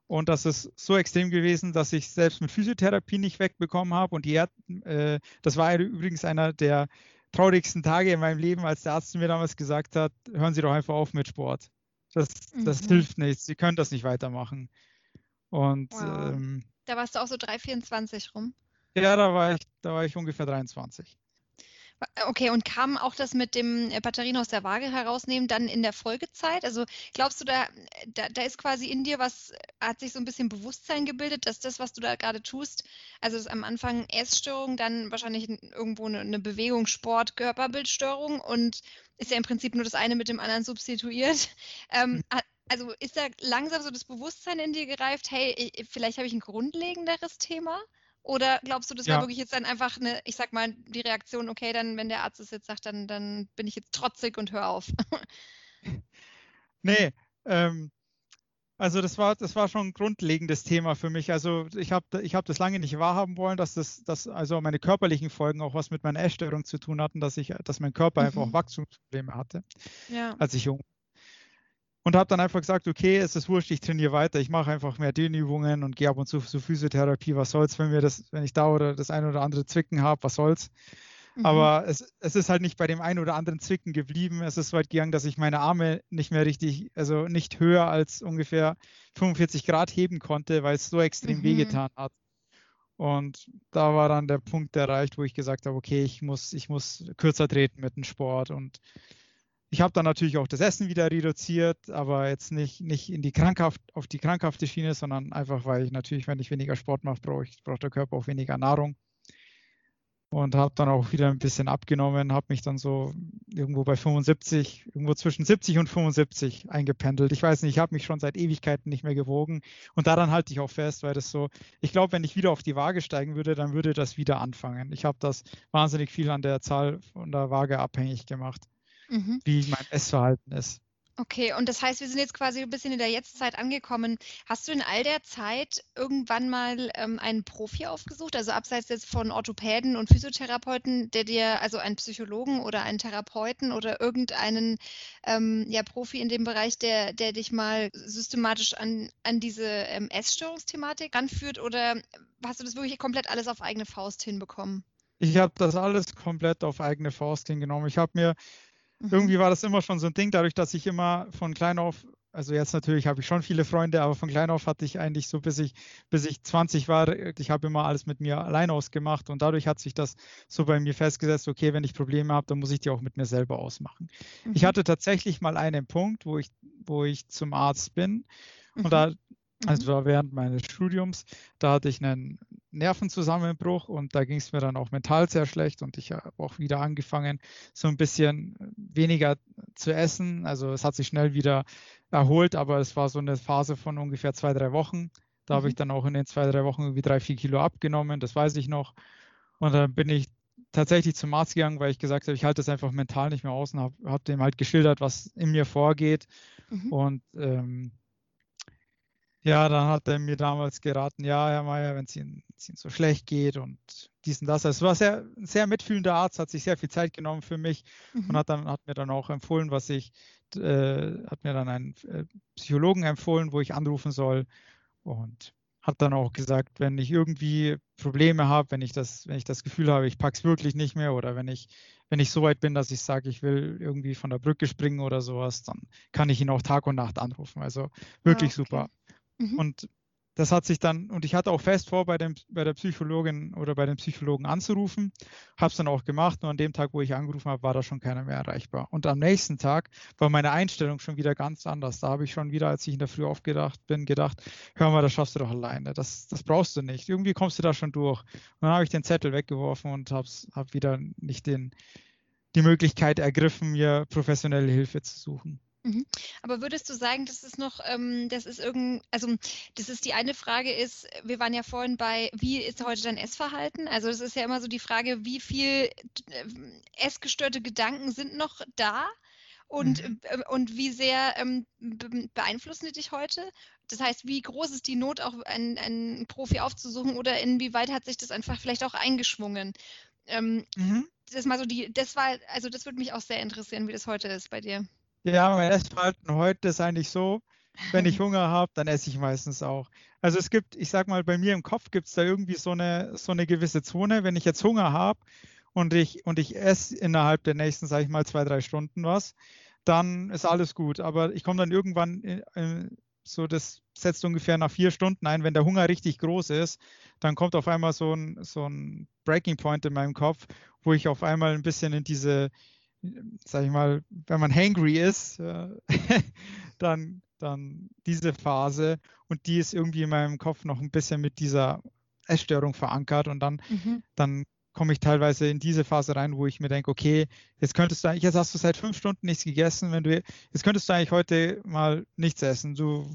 Speaker 3: Und das ist so extrem gewesen, dass ich selbst mit Physiotherapie nicht wegbekommen habe. Und die äh, das war übrigens einer der traurigsten Tage in meinem Leben, als der Arzt mir damals gesagt hat, hören Sie doch einfach auf mit Sport. Das, das mhm. hilft nichts. Sie können das nicht weitermachen. Und wow. ähm,
Speaker 1: da warst du auch so 3,24 rum?
Speaker 3: Ja, da war ich, da war ich ungefähr 23.
Speaker 1: Okay, und kam auch das mit dem äh, Batterien aus der Waage herausnehmen dann in der Folgezeit? Also glaubst du, da, da, da, ist quasi in dir was, hat sich so ein bisschen Bewusstsein gebildet, dass das, was du da gerade tust, also ist am Anfang Essstörung, dann wahrscheinlich irgendwo eine, eine Bewegung, Sport, Körperbildstörung und ist ja im Prinzip nur das eine mit dem anderen substituiert. Ähm, hm. also ist da langsam so das Bewusstsein in dir gereift, hey, vielleicht habe ich ein grundlegenderes Thema? Oder glaubst du, das ja. war wirklich jetzt dann einfach eine, ich sag mal, die Reaktion, okay, dann, wenn der Arzt es jetzt sagt, dann, dann bin ich jetzt trotzig und hör auf?
Speaker 3: nee, ähm, also das war, das war schon ein grundlegendes Thema für mich. Also ich habe ich hab das lange nicht wahrhaben wollen, dass das, dass also meine körperlichen Folgen auch was mit meiner Essstörung zu tun hatten, dass ich, dass mein Körper mhm. einfach auch Wachstumsprobleme hatte, ja. als ich jung und habe dann einfach gesagt, okay, es ist wurscht, ich trainiere weiter, ich mache einfach mehr Dehnübungen und gehe ab und zu zur Physiotherapie, was soll's, wenn mir das, wenn ich da oder das ein oder andere Zwicken habe, was soll's. Mhm. Aber es, es ist halt nicht bei dem einen oder anderen Zwicken geblieben. Es ist weit gegangen, dass ich meine Arme nicht mehr richtig, also nicht höher als ungefähr 45 Grad heben konnte, weil es so extrem mhm. wehgetan hat. Und da war dann der Punkt erreicht, wo ich gesagt habe, okay, ich muss, ich muss kürzer treten mit dem Sport und ich habe dann natürlich auch das Essen wieder reduziert, aber jetzt nicht, nicht in die krankhaft, auf die krankhafte Schiene, sondern einfach, weil ich natürlich, wenn ich weniger Sport mache, brauche ich, braucht der Körper auch weniger Nahrung. Und habe dann auch wieder ein bisschen abgenommen, habe mich dann so irgendwo bei 75, irgendwo zwischen 70 und 75 eingependelt. Ich weiß nicht, ich habe mich schon seit Ewigkeiten nicht mehr gewogen. Und daran halte ich auch fest, weil das so, ich glaube, wenn ich wieder auf die Waage steigen würde, dann würde das wieder anfangen. Ich habe das wahnsinnig viel an der Zahl von der Waage abhängig gemacht mhm. wie mein Essverhalten ist.
Speaker 1: Okay, und das heißt, wir sind jetzt quasi ein bisschen in der Jetztzeit angekommen. Hast du in all der Zeit irgendwann mal ähm, einen Profi aufgesucht, also abseits jetzt von Orthopäden und Physiotherapeuten, der dir, also einen Psychologen oder einen Therapeuten oder irgendeinen ähm, ja, Profi in dem Bereich, der, der dich mal systematisch an, an diese ähm, Essstörungsthematik anführt oder hast du das wirklich komplett alles auf eigene Faust hinbekommen?
Speaker 3: Ich habe das alles komplett auf eigene Faust hingenommen. Ich habe mir Mhm. Irgendwie war das immer schon so ein Ding, dadurch, dass ich immer von klein auf, also jetzt natürlich habe ich schon viele Freunde, aber von klein auf hatte ich eigentlich so, bis ich, bis ich 20 war, ich habe immer alles mit mir allein ausgemacht und dadurch hat sich das so bei mir festgesetzt, okay, wenn ich Probleme habe, dann muss ich die auch mit mir selber ausmachen. Mhm. Ich hatte tatsächlich mal einen Punkt, wo ich, wo ich zum Arzt bin und mhm. da also mhm. war während meines Studiums, da hatte ich einen Nervenzusammenbruch und da ging es mir dann auch mental sehr schlecht und ich habe auch wieder angefangen, so ein bisschen weniger zu essen. Also es hat sich schnell wieder erholt, aber es war so eine Phase von ungefähr zwei, drei Wochen. Da mhm. habe ich dann auch in den zwei, drei Wochen irgendwie drei, vier Kilo abgenommen, das weiß ich noch. Und dann bin ich tatsächlich zum Arzt gegangen, weil ich gesagt habe, ich halte das einfach mental nicht mehr aus und habe hab dem halt geschildert, was in mir vorgeht. Mhm. Und ähm, ja, dann hat er mir damals geraten, ja, Herr Mayer, wenn es Ihnen, Ihnen, so schlecht geht und dies und das. Also es war sehr, ein sehr mitfühlender Arzt, hat sich sehr viel Zeit genommen für mich mhm. und hat, dann, hat mir dann auch empfohlen, was ich, äh, hat mir dann einen äh, Psychologen empfohlen, wo ich anrufen soll und hat dann auch gesagt, wenn ich irgendwie Probleme habe, wenn ich das, wenn ich das Gefühl habe, ich pack's wirklich nicht mehr oder wenn ich, wenn ich so weit bin, dass ich sage, ich will irgendwie von der Brücke springen oder sowas, dann kann ich ihn auch Tag und Nacht anrufen. Also wirklich ah, okay. super. Mhm. Und das hat sich dann, und ich hatte auch fest vor, bei, dem, bei der Psychologin oder bei dem Psychologen anzurufen, habe es dann auch gemacht, nur an dem Tag, wo ich angerufen habe, war da schon keiner mehr erreichbar. Und am nächsten Tag war meine Einstellung schon wieder ganz anders. Da habe ich schon wieder, als ich in der Früh aufgedacht bin, gedacht, hör mal, das schaffst du doch alleine, das, das brauchst du nicht. Irgendwie kommst du da schon durch. Und dann habe ich den Zettel weggeworfen und habe hab wieder nicht den, die Möglichkeit ergriffen, mir professionelle Hilfe zu suchen.
Speaker 1: Mhm. Aber würdest du sagen, das ist noch, ähm, das ist irgend, also das ist die eine Frage ist, wir waren ja vorhin bei, wie ist heute dein Essverhalten? Also das ist ja immer so die Frage, wie viel äh, essgestörte Gedanken sind noch da? Und, mhm. äh, und wie sehr ähm, beeinflussen die dich heute? Das heißt, wie groß ist die Not, auch einen, einen Profi aufzusuchen oder inwieweit hat sich das einfach vielleicht auch eingeschwungen? Ähm, mhm. Das mal so die, das war, also das würde mich auch sehr interessieren, wie das heute ist bei dir.
Speaker 3: Ja, mein Essverhalten heute ist eigentlich so, wenn ich Hunger habe, dann esse ich meistens auch. Also es gibt, ich sag mal, bei mir im Kopf gibt es da irgendwie so eine, so eine gewisse Zone. Wenn ich jetzt Hunger habe und ich, und ich esse innerhalb der nächsten, sage ich mal, zwei, drei Stunden was, dann ist alles gut. Aber ich komme dann irgendwann in, in, so das setzt ungefähr nach vier Stunden ein, wenn der Hunger richtig groß ist, dann kommt auf einmal so ein, so ein Breaking Point in meinem Kopf, wo ich auf einmal ein bisschen in diese, sag ich mal, wenn man hangry ist, äh, dann, dann diese Phase und die ist irgendwie in meinem Kopf noch ein bisschen mit dieser Essstörung verankert und dann, mhm. dann komme ich teilweise in diese Phase rein, wo ich mir denke, okay, jetzt könntest du eigentlich, jetzt hast du seit fünf Stunden nichts gegessen, wenn du, jetzt könntest du eigentlich heute mal nichts essen. Du,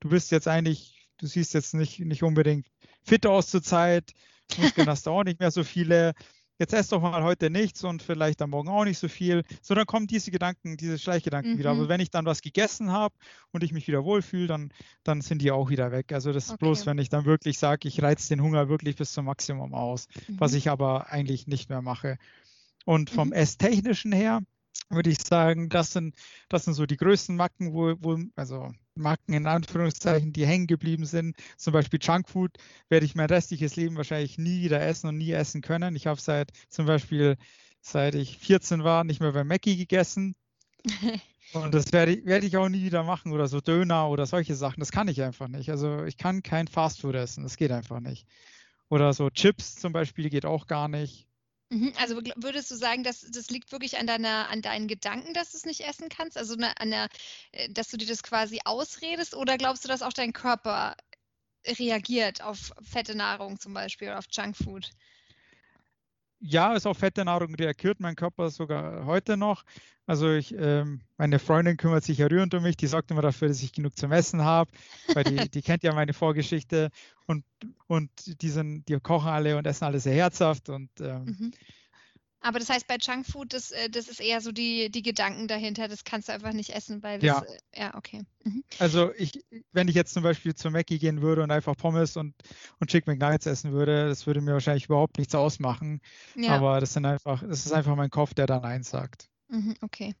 Speaker 3: du bist jetzt eigentlich, du siehst jetzt nicht, nicht unbedingt fit aus zur Zeit, Muskeln hast du auch nicht mehr so viele jetzt ess doch mal heute nichts und vielleicht am Morgen auch nicht so viel. So, dann kommen diese Gedanken, diese Schleichgedanken mhm. wieder. Aber wenn ich dann was gegessen habe und ich mich wieder wohlfühle, dann, dann sind die auch wieder weg. Also das ist okay. bloß, wenn ich dann wirklich sage, ich reize den Hunger wirklich bis zum Maximum aus, mhm. was ich aber eigentlich nicht mehr mache. Und vom mhm. Esstechnischen her, würde ich sagen, das sind, das sind so die größten Macken, wo, wo, also Macken in Anführungszeichen, die hängen geblieben sind. Zum Beispiel Junkfood werde ich mein restliches Leben wahrscheinlich nie wieder essen und nie essen können. Ich habe seit zum Beispiel, seit ich 14 war, nicht mehr bei Mackie gegessen. Und das werde ich, werde ich auch nie wieder machen oder so Döner oder solche Sachen. Das kann ich einfach nicht. Also ich kann kein Fastfood essen. Das geht einfach nicht. Oder so Chips zum Beispiel geht auch gar nicht.
Speaker 1: Mhm, also würdest du sagen, dass das liegt wirklich an deiner, an deinen Gedanken, dass du es nicht essen kannst? Also ne, an der, äh, dass du dir das quasi ausredest, oder glaubst du, dass auch dein Körper reagiert auf fette Nahrung zum Beispiel oder auf Junkfood?
Speaker 3: Ja, ist auf fette Nahrung reagiert mein Körper sogar heute noch. Also ich, ähm, meine Freundin kümmert sich ja rührend um mich, die sorgt immer dafür, dass ich genug zum Essen habe, weil die, die kennt ja meine Vorgeschichte und, und die, sind, die kochen alle und essen alle sehr herzhaft und ähm, mhm.
Speaker 1: Aber das heißt, bei Junkfood, das, äh, das ist eher so die, die Gedanken dahinter, das kannst du einfach nicht essen, weil das, ja,
Speaker 3: äh, ja okay. Mhm. Also ich, wenn ich jetzt zum Beispiel zu Mackie gehen würde und einfach Pommes und, und Chicken McNuggets essen würde, das würde mir wahrscheinlich überhaupt nichts ausmachen. Ja. Aber das sind einfach, das ist einfach mein Kopf, der dann eins sagt.
Speaker 1: Mhm, okay.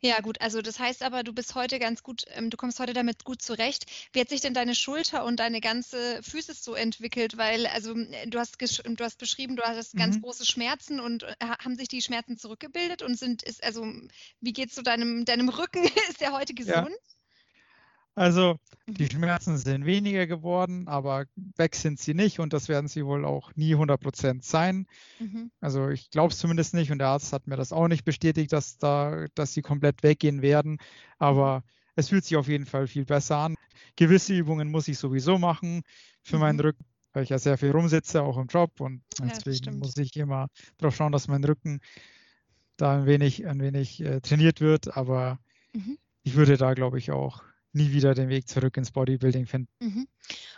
Speaker 1: Ja, gut. Also das heißt aber, du bist heute ganz gut, ähm, du kommst heute damit gut zurecht. Wie hat sich denn deine Schulter und deine ganze Füße so entwickelt? Weil, also du hast, du hast beschrieben, du hattest ganz mhm. große Schmerzen und äh, haben sich die Schmerzen zurückgebildet und sind, ist, also wie geht es zu deinem, deinem Rücken? ist der heute gesund?
Speaker 3: Also die mhm. Schmerzen sind weniger geworden, aber weg sind sie nicht und das werden sie wohl auch nie 100 Prozent sein. Mhm. Also ich glaube es zumindest nicht und der Arzt hat mir das auch nicht bestätigt, dass, da, dass sie komplett weggehen werden. Aber es fühlt sich auf jeden Fall viel besser an. Gewisse Übungen muss ich sowieso machen für mhm. meinen Rücken, weil ich ja sehr viel rumsitze, auch im Job und deswegen ja, muss ich immer darauf schauen, dass mein Rücken da ein wenig, ein wenig äh, trainiert wird. Aber mhm. ich würde da, glaube ich, auch nie wieder den Weg zurück ins Bodybuilding finden. Mhm.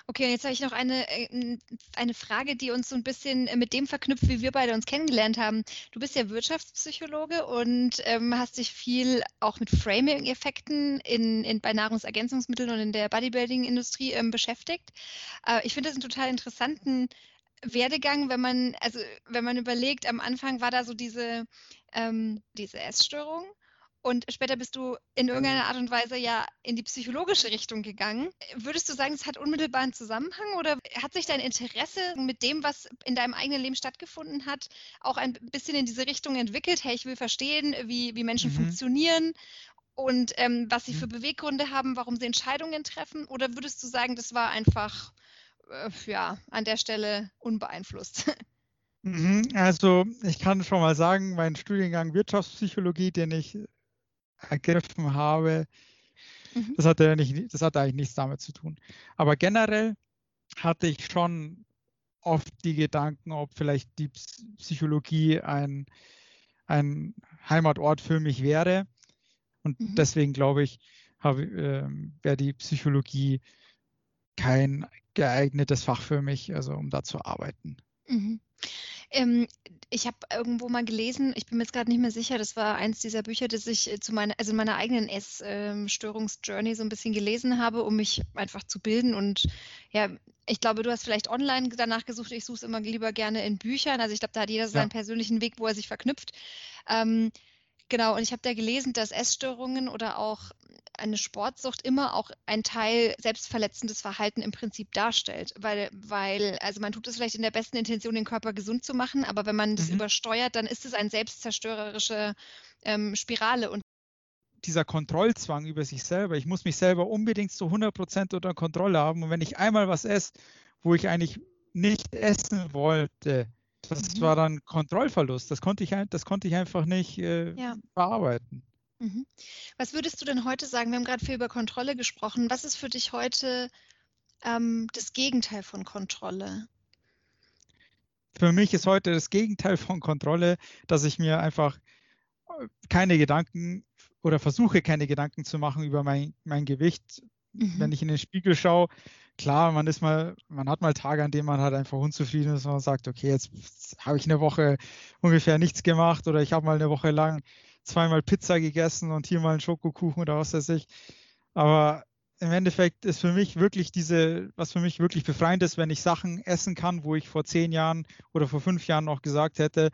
Speaker 1: Okay, und jetzt habe ich noch eine, äh, eine Frage, die uns so ein bisschen äh, mit dem verknüpft, wie wir beide uns kennengelernt haben. Du bist ja Wirtschaftspsychologe und ähm, hast dich viel auch mit Framing-Effekten in, in, bei Nahrungsergänzungsmitteln und in der Bodybuilding-Industrie ähm, beschäftigt. Äh, ich finde das einen total interessanten Werdegang, wenn man, also wenn man überlegt, am Anfang war da so diese, ähm, diese Essstörung und später bist du in irgendeiner Art und Weise ja in die psychologische Richtung gegangen. Würdest du sagen, es hat unmittelbar einen Zusammenhang oder hat sich dein Interesse mit dem, was in deinem eigenen Leben stattgefunden hat, auch ein bisschen in diese Richtung entwickelt? Hey, ich will verstehen, wie, wie Menschen mhm. funktionieren und ähm, was sie für mhm. Beweggründe haben, warum sie Entscheidungen treffen? Oder würdest du sagen, das war einfach äh, ja, an der Stelle unbeeinflusst?
Speaker 3: Mhm, also ich kann schon mal sagen, mein Studiengang Wirtschaftspsychologie, den ich ergriffen habe, mhm. das, hatte nicht, das hatte eigentlich nichts damit zu tun. Aber generell hatte ich schon oft die Gedanken, ob vielleicht die Psychologie ein, ein Heimatort für mich wäre. Und mhm. deswegen glaube ich, äh, wäre die Psychologie kein geeignetes Fach für mich, also um da zu arbeiten. Mhm.
Speaker 1: Ähm, ich habe irgendwo mal gelesen, ich bin mir jetzt gerade nicht mehr sicher, das war eins dieser Bücher, das ich äh, zu meiner, also meiner eigenen Essstörungsjourney so ein bisschen gelesen habe, um mich einfach zu bilden. Und ja, ich glaube, du hast vielleicht online danach gesucht. Ich suche es immer lieber gerne in Büchern. Also ich glaube, da hat jeder ja. seinen persönlichen Weg, wo er sich verknüpft. Ähm, genau, und ich habe da gelesen, dass Essstörungen oder auch eine Sportsucht immer auch ein Teil selbstverletzendes Verhalten im Prinzip darstellt. Weil, weil, also man tut es vielleicht in der besten Intention, den Körper gesund zu machen, aber wenn man das mhm. übersteuert, dann ist es eine selbstzerstörerische ähm, Spirale. Und
Speaker 3: dieser Kontrollzwang über sich selber. Ich muss mich selber unbedingt zu 100% unter Kontrolle haben. Und wenn ich einmal was esse, wo ich eigentlich nicht essen wollte, das mhm. war dann Kontrollverlust. Das konnte ich, das konnte ich einfach nicht äh, ja. bearbeiten.
Speaker 1: Mhm. Was würdest du denn heute sagen? Wir haben gerade viel über Kontrolle gesprochen. Was ist für dich heute ähm, das Gegenteil von Kontrolle?
Speaker 3: Für mich ist heute das Gegenteil von Kontrolle, dass ich mir einfach äh, keine Gedanken oder versuche keine Gedanken zu machen über mein, mein Gewicht. Mhm. Wenn ich in den Spiegel schaue, klar, man ist mal, man hat mal Tage, an denen man halt einfach unzufrieden ist und man sagt, okay, jetzt habe ich eine Woche ungefähr nichts gemacht oder ich habe mal eine Woche lang zweimal Pizza gegessen und hier mal einen Schokokuchen oder was weiß ich. Aber im Endeffekt ist für mich wirklich diese, was für mich wirklich befreiend ist, wenn ich Sachen essen kann, wo ich vor zehn Jahren oder vor fünf Jahren noch gesagt hätte,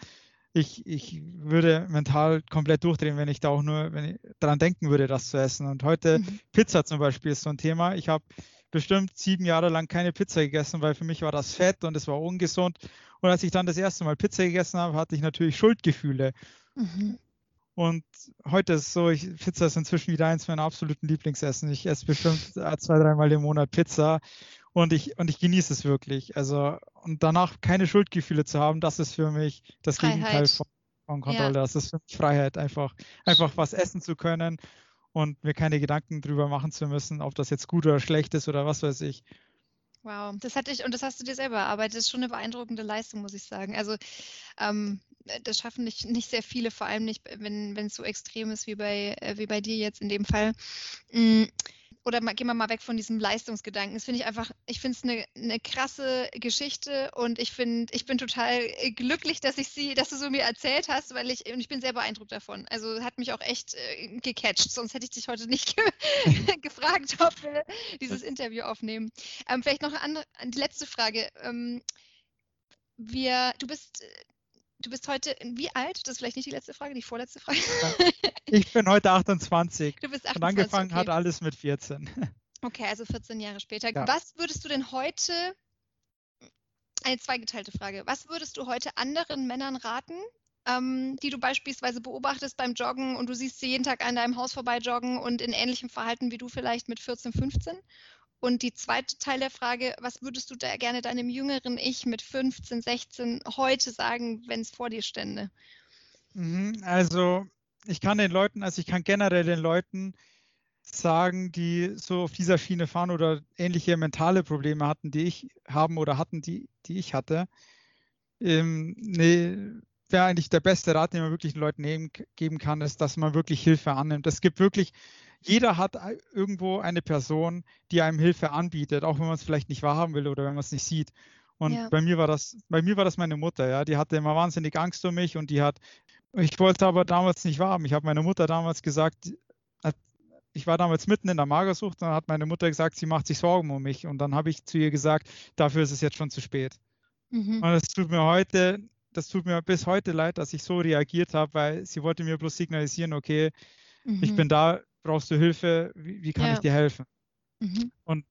Speaker 3: ich, ich würde mental komplett durchdrehen, wenn ich da auch nur wenn ich daran denken würde, das zu essen. Und heute mhm. Pizza zum Beispiel ist so ein Thema. Ich habe bestimmt sieben Jahre lang keine Pizza gegessen, weil für mich war das fett und es war ungesund. Und als ich dann das erste Mal Pizza gegessen habe, hatte ich natürlich Schuldgefühle. Mhm. Und heute ist so, ich, Pizza ist inzwischen wieder eins meiner absoluten Lieblingsessen. Ich esse bestimmt zwei, dreimal im Monat Pizza und ich, und ich genieße es wirklich. Also, und danach keine Schuldgefühle zu haben, das ist für mich das Freiheit. Gegenteil von, von Kontrolle. Ja. Das ist für mich Freiheit, einfach, einfach was essen zu können und mir keine Gedanken drüber machen zu müssen, ob das jetzt gut oder schlecht ist oder was weiß ich.
Speaker 1: Wow, das hatte ich und das hast du dir selber erarbeitet. Das ist schon eine beeindruckende Leistung, muss ich sagen. Also ähm, äh, das schaffen nicht, nicht sehr viele, vor allem nicht, wenn es so extrem ist wie bei, äh, wie bei dir jetzt in dem Fall. Mm, oder mal, gehen wir mal weg von diesem Leistungsgedanken. Das finde ich einfach, ich finde es eine, eine krasse Geschichte und ich finde, ich bin total äh, glücklich, dass ich sie, dass du so mir erzählt hast, weil ich, und ich bin sehr beeindruckt davon. Also hat mich auch echt äh, gecatcht, sonst hätte ich dich heute nicht ge gefragt, ob wir dieses Interview aufnehmen. Ähm, vielleicht noch eine andere, die letzte Frage. Ähm, wir, du bist Du bist heute wie alt? Das ist vielleicht nicht die letzte Frage, die vorletzte Frage.
Speaker 3: Ich bin heute 28. Du bist 28. Und angefangen okay. hat alles mit 14.
Speaker 1: Okay, also 14 Jahre später. Ja. Was würdest du denn heute, eine zweigeteilte Frage, was würdest du heute anderen Männern raten, ähm, die du beispielsweise beobachtest beim Joggen und du siehst sie jeden Tag an deinem Haus vorbei joggen und in ähnlichem Verhalten wie du vielleicht mit 14, 15? Und die zweite Teil der Frage, was würdest du da gerne deinem jüngeren Ich mit 15, 16 heute sagen, wenn es vor dir stände?
Speaker 3: Mhm, also ich kann den Leuten, also ich kann generell den Leuten sagen, die so auf dieser Schiene fahren oder ähnliche mentale Probleme hatten, die ich haben oder hatten, die, die ich hatte. Ähm, nee, wäre eigentlich der beste Rat, den man wirklich den Leuten geben kann, ist, dass man wirklich Hilfe annimmt. Es gibt wirklich jeder hat irgendwo eine Person, die einem Hilfe anbietet, auch wenn man es vielleicht nicht wahrhaben will oder wenn man es nicht sieht. Und ja. bei mir war das, bei mir war das meine Mutter, ja. Die hatte immer wahnsinnig Angst um mich und die hat, ich wollte aber damals nicht wahrhaben. Ich habe meiner Mutter damals gesagt, ich war damals mitten in der Magersucht, dann hat meine Mutter gesagt, sie macht sich Sorgen um mich. Und dann habe ich zu ihr gesagt, dafür ist es jetzt schon zu spät. Mhm. Und es tut mir heute, das tut mir bis heute leid, dass ich so reagiert habe, weil sie wollte mir bloß signalisieren, okay, mhm. ich bin da, brauchst du Hilfe, wie, wie kann ja. ich dir helfen? Mhm. Und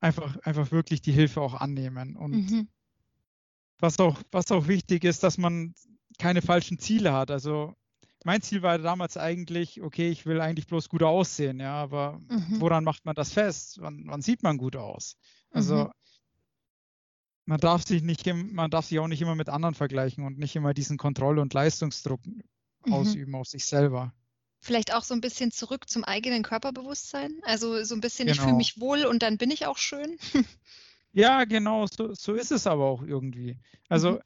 Speaker 3: einfach, einfach wirklich die Hilfe auch annehmen. Und mhm. was, auch, was auch wichtig ist, dass man keine falschen Ziele hat. Also mein Ziel war damals eigentlich, okay, ich will eigentlich bloß gut aussehen, ja, aber mhm. woran macht man das fest? Wann, wann sieht man gut aus? Also mhm. man darf sich nicht, man darf sich auch nicht immer mit anderen vergleichen und nicht immer diesen Kontroll- und Leistungsdruck mhm. ausüben auf sich selber.
Speaker 1: Vielleicht auch so ein bisschen zurück zum eigenen Körperbewusstsein. Also so ein bisschen, genau. ich fühle mich wohl und dann bin ich auch schön.
Speaker 3: Ja, genau, so, so ist es aber auch irgendwie. Also mhm.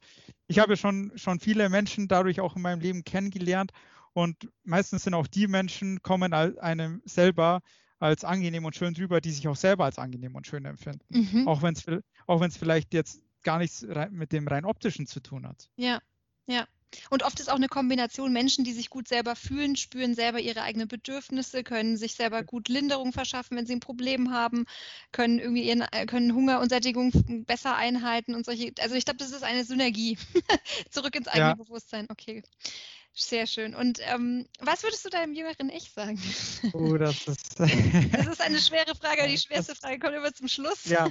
Speaker 3: ich habe schon, schon viele Menschen dadurch auch in meinem Leben kennengelernt und meistens sind auch die Menschen, kommen einem selber als angenehm und schön drüber, die sich auch selber als angenehm und schön empfinden. Mhm. Auch wenn es auch vielleicht jetzt gar nichts mit dem rein optischen zu tun hat.
Speaker 1: Ja, ja. Und oft ist auch eine Kombination Menschen, die sich gut selber fühlen, spüren selber ihre eigenen Bedürfnisse, können sich selber gut Linderung verschaffen, wenn sie ein Problem haben, können irgendwie ihren, äh, können Hunger und Sättigung besser einhalten und solche. Also ich glaube, das ist eine Synergie. Zurück ins eigene ja. Bewusstsein. Okay. Sehr schön. Und ähm, was würdest du deinem jüngeren Ich sagen?
Speaker 3: Oh, das ist.
Speaker 1: das ist eine schwere Frage, die schwerste Frage kommt immer zum Schluss.
Speaker 3: Ja,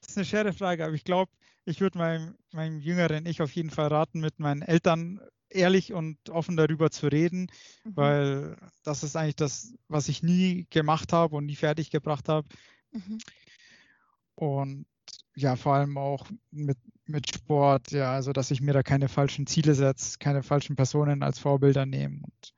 Speaker 3: das ist eine schwere Frage, aber ich glaube, ich würde meinem, meinem jüngeren Ich auf jeden Fall raten, mit meinen Eltern ehrlich und offen darüber zu reden, mhm. weil das ist eigentlich das, was ich nie gemacht habe und nie fertig gebracht habe. Mhm. Und ja, vor allem auch mit, mit Sport, ja, also dass ich mir da keine falschen Ziele setze, keine falschen Personen als Vorbilder nehme. Und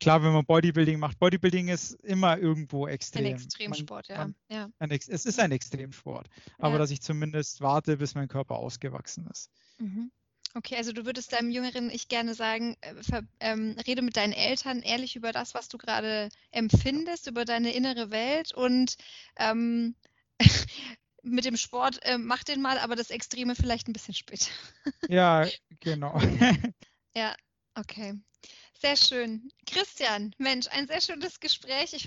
Speaker 3: klar, wenn man Bodybuilding macht, Bodybuilding ist immer irgendwo extrem.
Speaker 1: Ein Extremsport, man, man, ja.
Speaker 3: Ein, es ist ein Extremsport, aber ja. dass ich zumindest warte, bis mein Körper ausgewachsen ist.
Speaker 1: Mhm. Okay, also du würdest deinem jüngeren Ich gerne sagen, äh, ver, ähm, rede mit deinen Eltern ehrlich über das, was du gerade empfindest, über deine innere Welt und ähm, mit dem Sport äh, mach den mal, aber das Extreme vielleicht ein bisschen später.
Speaker 3: ja, genau.
Speaker 1: ja, okay. Sehr schön. Christian, Mensch, ein sehr schönes Gespräch. Ich,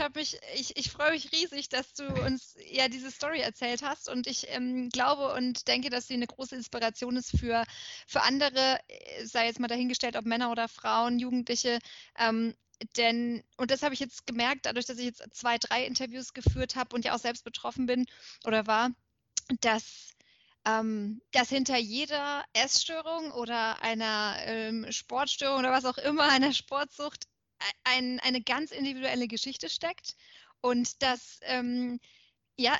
Speaker 1: ich, ich freue mich riesig, dass du uns ja diese Story erzählt hast. Und ich ähm, glaube und denke, dass sie eine große Inspiration ist für, für andere, äh, sei jetzt mal dahingestellt, ob Männer oder Frauen, Jugendliche. Ähm, denn, und das habe ich jetzt gemerkt, dadurch, dass ich jetzt zwei, drei Interviews geführt habe und ja auch selbst betroffen bin oder war, dass ähm, dass hinter jeder Essstörung oder einer ähm, Sportstörung oder was auch immer, einer Sportsucht, ein, eine ganz individuelle Geschichte steckt und dass, ähm, ja,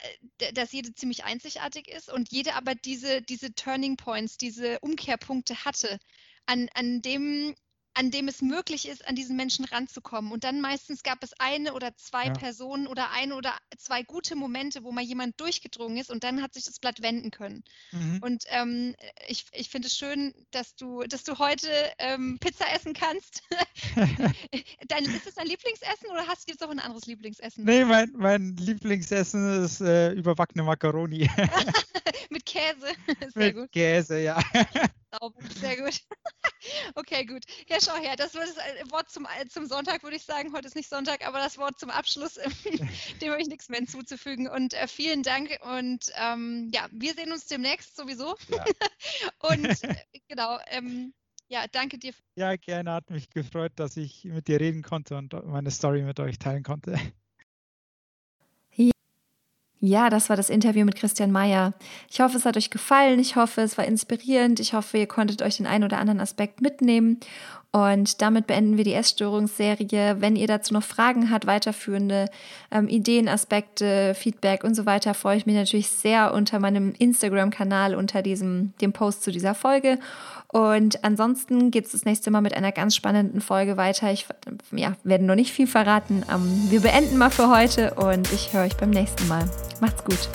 Speaker 1: dass jede ziemlich einzigartig ist und jede aber diese, diese Turning Points, diese Umkehrpunkte hatte, an, an dem an dem es möglich ist, an diesen Menschen ranzukommen. Und dann meistens gab es eine oder zwei ja. Personen oder eine oder zwei gute Momente, wo mal jemand durchgedrungen ist und dann hat sich das Blatt wenden können. Mhm. Und ähm, ich, ich finde es schön, dass du, dass du heute ähm, Pizza essen kannst. dein, ist das dein Lieblingsessen oder hast du jetzt auch ein anderes Lieblingsessen?
Speaker 3: Nee, mein, mein Lieblingsessen ist äh, überbackene Macaroni.
Speaker 1: Mit Käse.
Speaker 3: Sehr Mit gut. Käse, ja.
Speaker 1: Sehr gut. Okay, gut. Ja, schau her, das wird das äh, Wort zum, äh, zum Sonntag, würde ich sagen. Heute ist nicht Sonntag, aber das Wort zum Abschluss, dem habe ich nichts mehr hinzuzufügen. Und äh, vielen Dank und ähm, ja, wir sehen uns demnächst sowieso. Ja. und äh, genau, ähm, ja, danke dir.
Speaker 3: Ja, gerne, hat mich gefreut, dass ich mit dir reden konnte und meine Story mit euch teilen konnte.
Speaker 4: Ja, das war das Interview mit Christian Mayer. Ich hoffe, es hat euch gefallen. Ich hoffe, es war inspirierend. Ich hoffe, ihr konntet euch den einen oder anderen Aspekt mitnehmen. Und damit beenden wir die Essstörungsserie. Wenn ihr dazu noch Fragen habt, weiterführende ähm, Ideen, Aspekte, Feedback und so weiter, freue ich mich natürlich sehr unter meinem Instagram-Kanal unter diesem, dem Post zu dieser Folge. Und ansonsten geht es das nächste Mal mit einer ganz spannenden Folge weiter. Ich ja, werde noch nicht viel verraten. Ähm, wir beenden mal für heute und ich höre euch beim nächsten Mal. Macht's gut.